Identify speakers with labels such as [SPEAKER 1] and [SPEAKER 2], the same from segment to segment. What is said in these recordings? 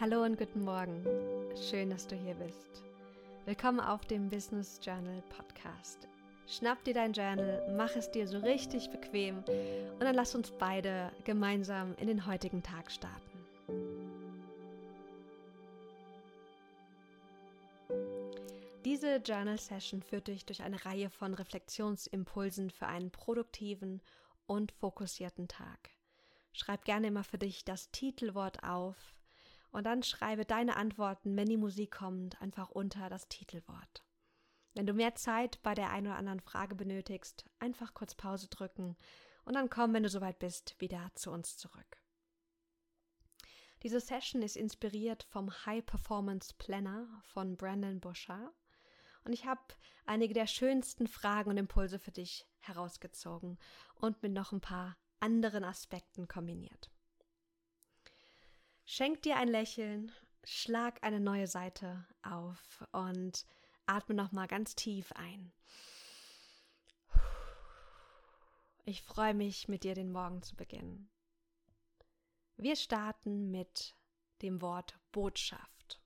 [SPEAKER 1] Hallo und guten Morgen. Schön, dass du hier bist. Willkommen auf dem Business Journal Podcast. Schnapp dir dein Journal, mach es dir so richtig bequem und dann lass uns beide gemeinsam in den heutigen Tag starten. Diese Journal Session führt dich durch eine Reihe von Reflexionsimpulsen für einen produktiven und fokussierten Tag. Schreib gerne immer für dich das Titelwort auf und dann schreibe deine Antworten, wenn die Musik kommt, einfach unter das Titelwort. Wenn du mehr Zeit bei der einen oder anderen Frage benötigst, einfach kurz Pause drücken und dann komm, wenn du soweit bist, wieder zu uns zurück. Diese Session ist inspiriert vom High Performance Planner von Brandon Bouchard und ich habe einige der schönsten Fragen und Impulse für dich herausgezogen und mit noch ein paar anderen Aspekten kombiniert. Schenk dir ein Lächeln, schlag eine neue Seite auf und atme nochmal ganz tief ein. Ich freue mich, mit dir den Morgen zu beginnen. Wir starten mit dem Wort Botschaft.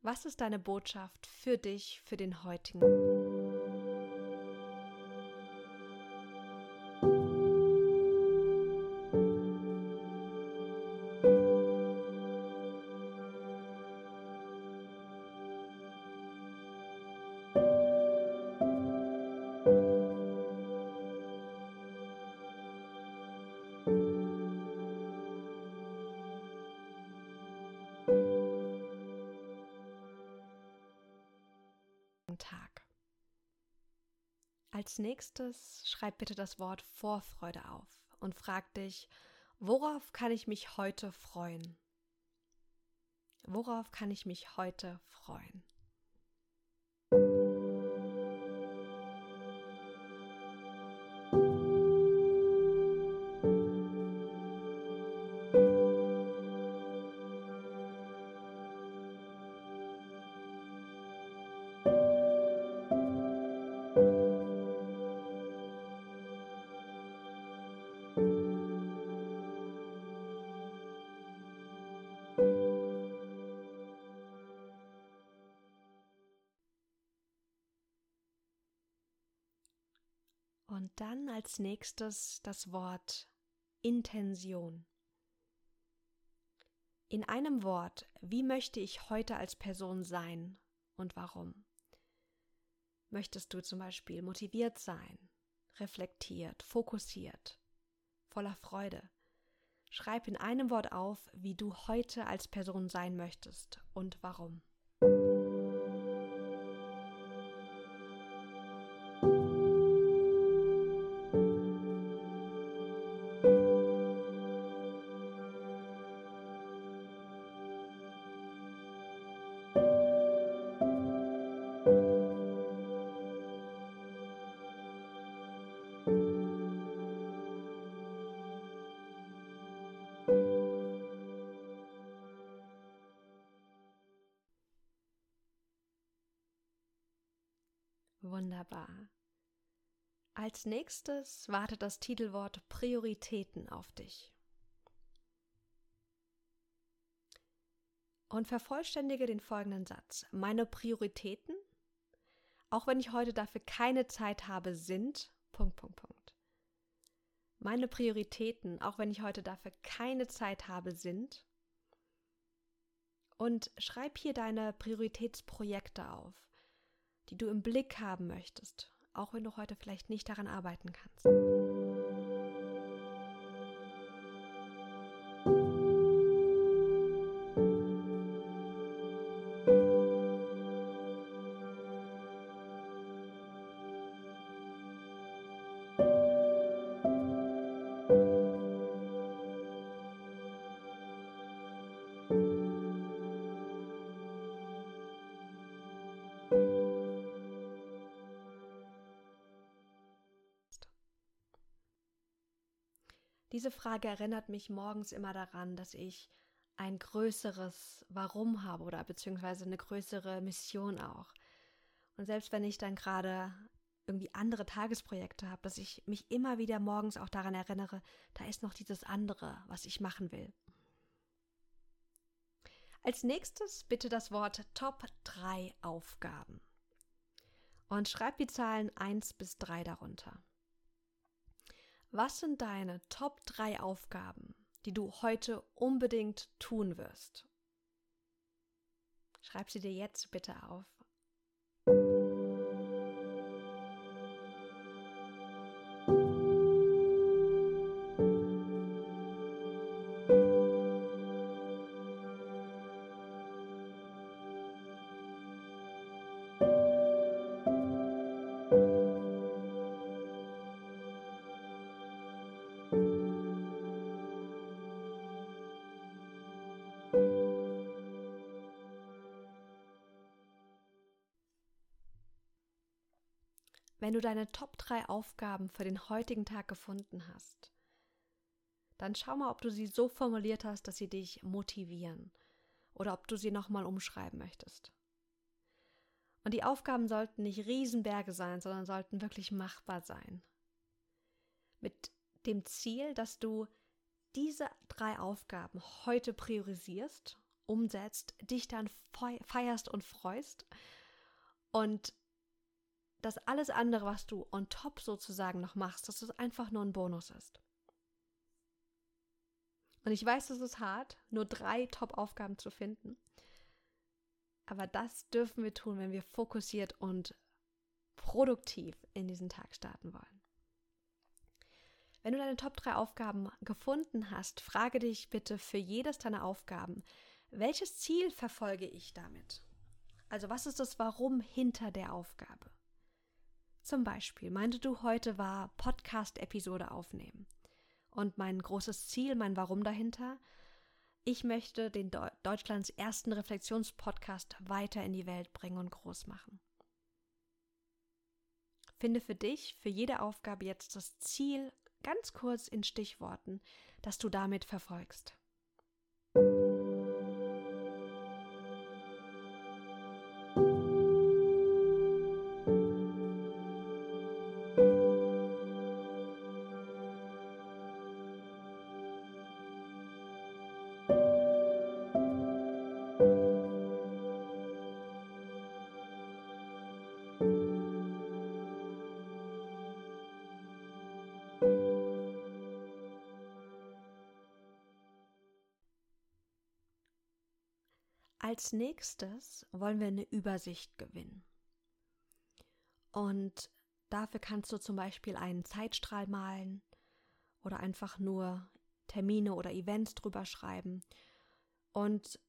[SPEAKER 1] Was ist deine Botschaft für dich, für den heutigen? Tag. Als nächstes schreib bitte das Wort Vorfreude auf und frag dich, worauf kann ich mich heute freuen? Worauf kann ich mich heute freuen? Als nächstes das Wort Intention. In einem Wort, wie möchte ich heute als Person sein und warum? Möchtest du zum Beispiel motiviert sein, reflektiert, fokussiert, voller Freude? Schreib in einem Wort auf, wie du heute als Person sein möchtest und warum. Wunderbar. Als nächstes wartet das Titelwort Prioritäten auf dich. Und vervollständige den folgenden Satz. Meine Prioritäten, auch wenn ich heute dafür keine Zeit habe, sind. Punkt, Punkt, Punkt. Meine Prioritäten, auch wenn ich heute dafür keine Zeit habe, sind. Und schreib hier deine Prioritätsprojekte auf die du im Blick haben möchtest, auch wenn du heute vielleicht nicht daran arbeiten kannst. Diese Frage erinnert mich morgens immer daran, dass ich ein größeres Warum habe oder beziehungsweise eine größere Mission auch. Und selbst wenn ich dann gerade irgendwie andere Tagesprojekte habe, dass ich mich immer wieder morgens auch daran erinnere, da ist noch dieses andere, was ich machen will. Als nächstes bitte das Wort Top 3 Aufgaben. Und schreib die Zahlen 1 bis 3 darunter. Was sind deine Top 3 Aufgaben, die du heute unbedingt tun wirst? Schreib sie dir jetzt bitte auf. Wenn du deine Top 3 Aufgaben für den heutigen Tag gefunden hast, dann schau mal, ob du sie so formuliert hast, dass sie dich motivieren oder ob du sie nochmal umschreiben möchtest. Und die Aufgaben sollten nicht Riesenberge sein, sondern sollten wirklich machbar sein. Mit dem Ziel, dass du diese drei Aufgaben heute priorisierst, umsetzt, dich dann feierst und freust und dass alles andere, was du on top sozusagen noch machst, dass es einfach nur ein Bonus ist. Und ich weiß, es ist hart, nur drei Top-Aufgaben zu finden. Aber das dürfen wir tun, wenn wir fokussiert und produktiv in diesen Tag starten wollen. Wenn du deine Top 3 Aufgaben gefunden hast, frage dich bitte für jedes deiner Aufgaben, welches Ziel verfolge ich damit? Also was ist das Warum hinter der Aufgabe? Zum Beispiel meinte du heute war Podcast-Episode aufnehmen. Und mein großes Ziel, mein Warum dahinter, ich möchte den Deu Deutschlands ersten Reflexionspodcast weiter in die Welt bringen und groß machen. Finde für dich, für jede Aufgabe jetzt das Ziel ganz kurz in Stichworten, das du damit verfolgst. Als nächstes wollen wir eine Übersicht gewinnen. Und dafür kannst du zum Beispiel einen Zeitstrahl malen oder einfach nur Termine oder Events drüber schreiben. Und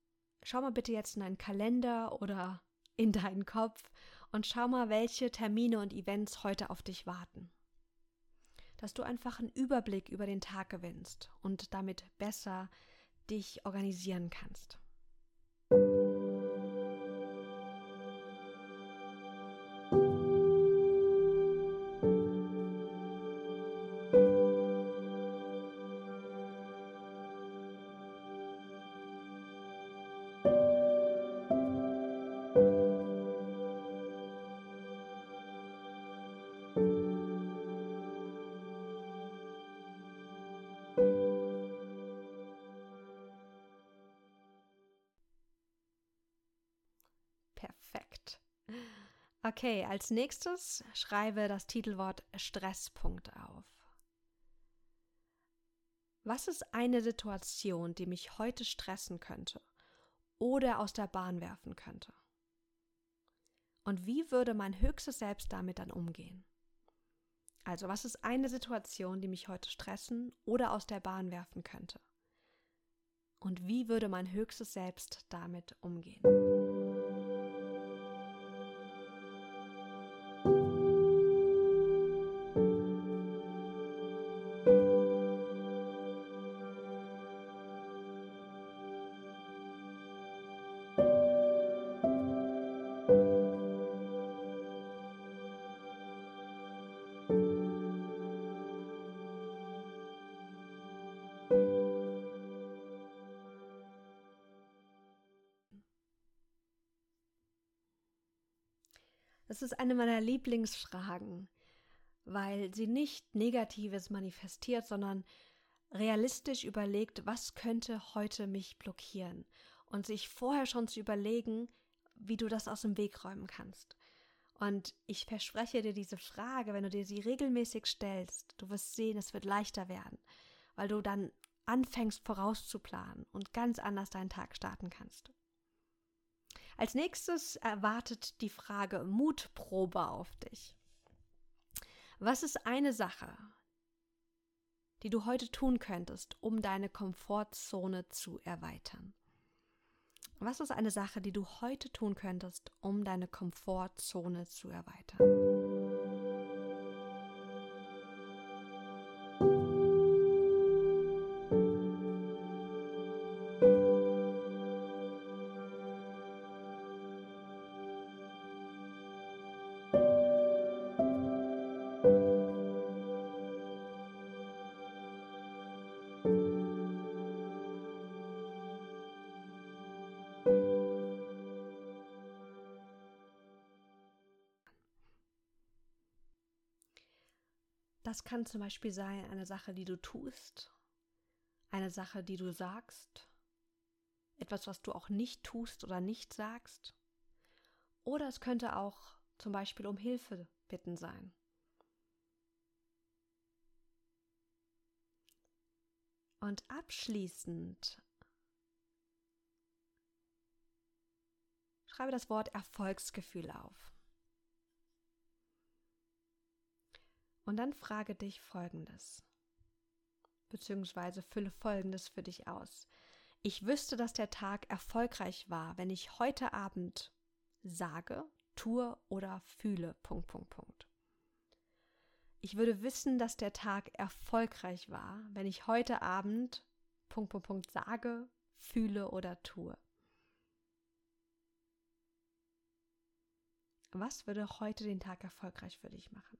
[SPEAKER 1] schau mal bitte jetzt in deinen Kalender oder in deinen Kopf und schau mal, welche Termine und Events heute auf dich warten. Dass du einfach einen Überblick über den Tag gewinnst und damit besser dich organisieren kannst. Okay, als nächstes schreibe das Titelwort Stresspunkt auf. Was ist eine Situation, die mich heute stressen könnte oder aus der Bahn werfen könnte? Und wie würde mein höchstes Selbst damit dann umgehen? Also, was ist eine Situation, die mich heute stressen oder aus der Bahn werfen könnte? Und wie würde mein höchstes Selbst damit umgehen? Das ist eine meiner Lieblingsfragen, weil sie nicht Negatives manifestiert, sondern realistisch überlegt, was könnte heute mich blockieren und sich vorher schon zu überlegen, wie du das aus dem Weg räumen kannst. Und ich verspreche dir diese Frage, wenn du dir sie regelmäßig stellst, du wirst sehen, es wird leichter werden, weil du dann anfängst vorauszuplanen und ganz anders deinen Tag starten kannst. Als nächstes erwartet die Frage Mutprobe auf dich. Was ist eine Sache, die du heute tun könntest, um deine Komfortzone zu erweitern? Was ist eine Sache, die du heute tun könntest, um deine Komfortzone zu erweitern? Das kann zum Beispiel sein eine Sache, die du tust, eine Sache, die du sagst, etwas, was du auch nicht tust oder nicht sagst. Oder es könnte auch zum Beispiel um Hilfe bitten sein. Und abschließend schreibe das Wort Erfolgsgefühl auf. Und dann frage dich Folgendes, beziehungsweise fülle Folgendes für dich aus. Ich wüsste, dass der Tag erfolgreich war, wenn ich heute Abend sage, tue oder fühle. Punkt, Punkt, Punkt. Ich würde wissen, dass der Tag erfolgreich war, wenn ich heute Abend Punkt, Punkt, Punkt sage, fühle oder tue. Was würde heute den Tag erfolgreich für dich machen?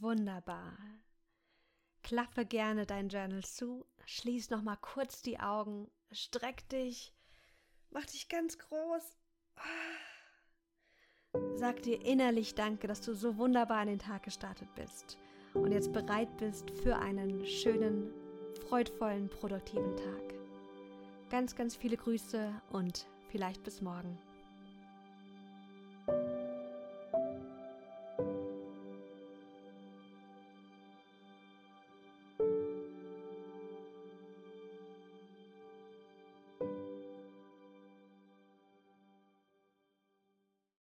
[SPEAKER 1] Wunderbar. Klappe gerne dein Journal zu, schließ noch mal kurz die Augen, streck dich, mach dich ganz groß. Sag dir innerlich Danke, dass du so wunderbar an den Tag gestartet bist und jetzt bereit bist für einen schönen, freudvollen, produktiven Tag. Ganz, ganz viele Grüße und vielleicht bis morgen.